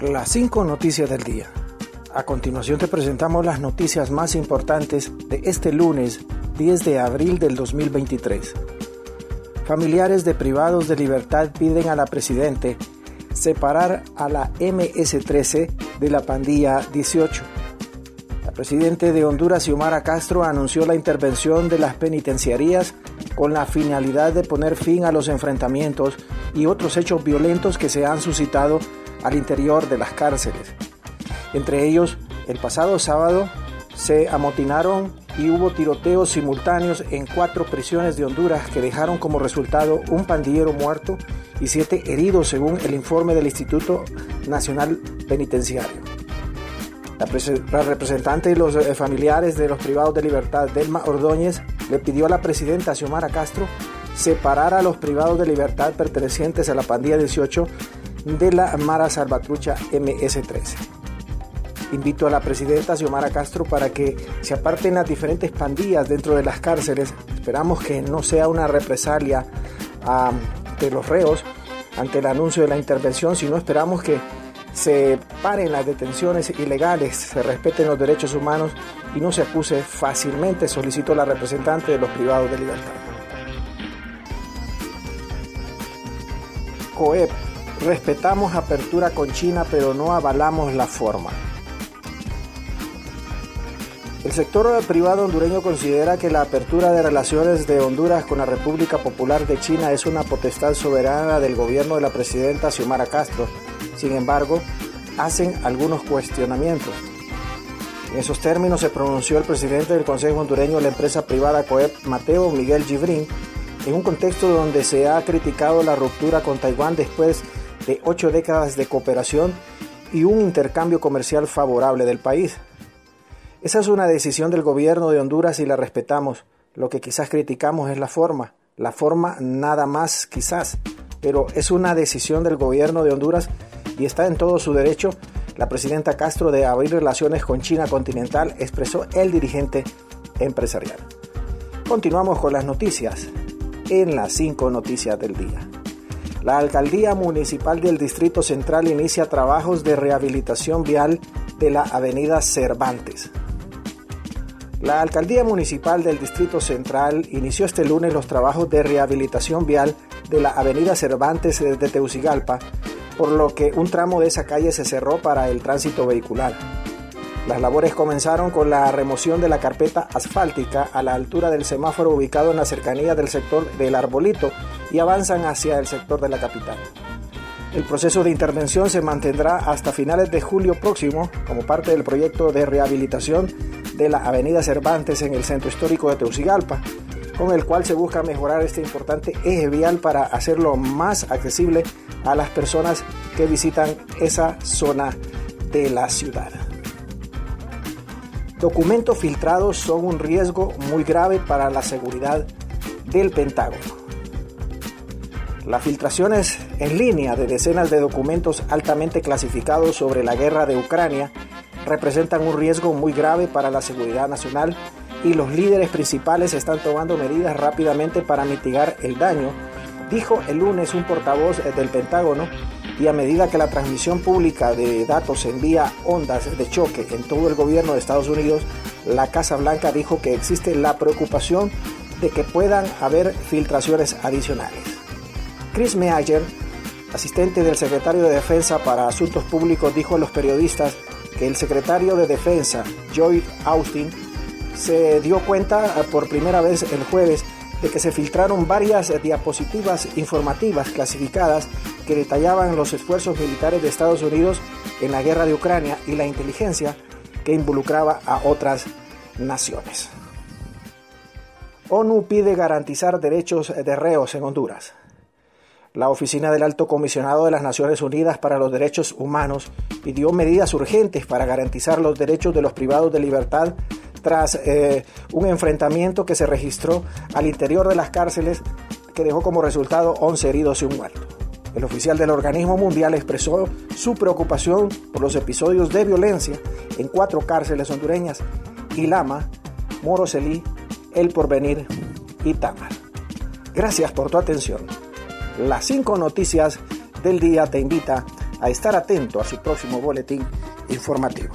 Las cinco noticias del día. A continuación te presentamos las noticias más importantes de este lunes 10 de abril del 2023. Familiares de privados de libertad piden a la Presidente separar a la MS-13 de la pandilla 18. La Presidente de Honduras, Xiomara Castro, anunció la intervención de las penitenciarías con la finalidad de poner fin a los enfrentamientos y otros hechos violentos que se han suscitado al interior de las cárceles. Entre ellos, el pasado sábado se amotinaron y hubo tiroteos simultáneos en cuatro prisiones de Honduras que dejaron como resultado un pandillero muerto y siete heridos según el informe del Instituto Nacional Penitenciario. La, representante y los eh, familiares de los privados de libertad, Delma Ordóñez, le pidió a la presidenta Xiomara Castro separar a los privados de libertad pertenecientes a la pandilla 18 de la Mara Salvatrucha MS-13. Invito a la presidenta Xiomara Castro para que se aparten las diferentes pandillas dentro de las cárceles. Esperamos que no sea una represalia de los reos ante el anuncio de la intervención, sino esperamos que se paren las detenciones ilegales, se respeten los derechos humanos y no se acuse fácilmente, solicitó la representante de los privados de libertad. COEP Respetamos apertura con China, pero no avalamos la forma. El sector privado hondureño considera que la apertura de relaciones de Honduras con la República Popular de China es una potestad soberana del gobierno de la presidenta Xiomara Castro. Sin embargo, hacen algunos cuestionamientos. En esos términos se pronunció el presidente del Consejo Hondureño de la empresa privada COEP, Mateo Miguel Gibrín, en un contexto donde se ha criticado la ruptura con Taiwán después de ocho décadas de cooperación y un intercambio comercial favorable del país. Esa es una decisión del gobierno de Honduras y la respetamos. Lo que quizás criticamos es la forma. La forma nada más quizás, pero es una decisión del gobierno de Honduras y está en todo su derecho. La presidenta Castro de abrir relaciones con China continental expresó el dirigente empresarial. Continuamos con las noticias en las cinco noticias del día. La Alcaldía Municipal del Distrito Central inicia trabajos de rehabilitación vial de la Avenida Cervantes. La Alcaldía Municipal del Distrito Central inició este lunes los trabajos de rehabilitación vial de la Avenida Cervantes de Teucigalpa, por lo que un tramo de esa calle se cerró para el tránsito vehicular. Las labores comenzaron con la remoción de la carpeta asfáltica a la altura del semáforo ubicado en la cercanía del sector del Arbolito y avanzan hacia el sector de la capital. El proceso de intervención se mantendrá hasta finales de julio próximo como parte del proyecto de rehabilitación de la Avenida Cervantes en el centro histórico de Teucigalpa, con el cual se busca mejorar este importante eje vial para hacerlo más accesible a las personas que visitan esa zona de la ciudad. Documentos filtrados son un riesgo muy grave para la seguridad del Pentágono. Las filtraciones en línea de decenas de documentos altamente clasificados sobre la guerra de Ucrania representan un riesgo muy grave para la seguridad nacional y los líderes principales están tomando medidas rápidamente para mitigar el daño, dijo el lunes un portavoz del Pentágono, y a medida que la transmisión pública de datos envía ondas de choque en todo el gobierno de Estados Unidos, la Casa Blanca dijo que existe la preocupación de que puedan haber filtraciones adicionales. Chris Meager, asistente del secretario de Defensa para Asuntos Públicos, dijo a los periodistas que el secretario de Defensa, Joy Austin, se dio cuenta por primera vez el jueves de que se filtraron varias diapositivas informativas clasificadas que detallaban los esfuerzos militares de Estados Unidos en la guerra de Ucrania y la inteligencia que involucraba a otras naciones. ONU pide garantizar derechos de reos en Honduras. La Oficina del Alto Comisionado de las Naciones Unidas para los Derechos Humanos pidió medidas urgentes para garantizar los derechos de los privados de libertad tras eh, un enfrentamiento que se registró al interior de las cárceles que dejó como resultado 11 heridos y un muerto. El oficial del organismo mundial expresó su preocupación por los episodios de violencia en cuatro cárceles hondureñas, Ilama, Moroselí, El Porvenir y Tamar. Gracias por tu atención las cinco noticias del día te invita a estar atento a su próximo boletín informativo.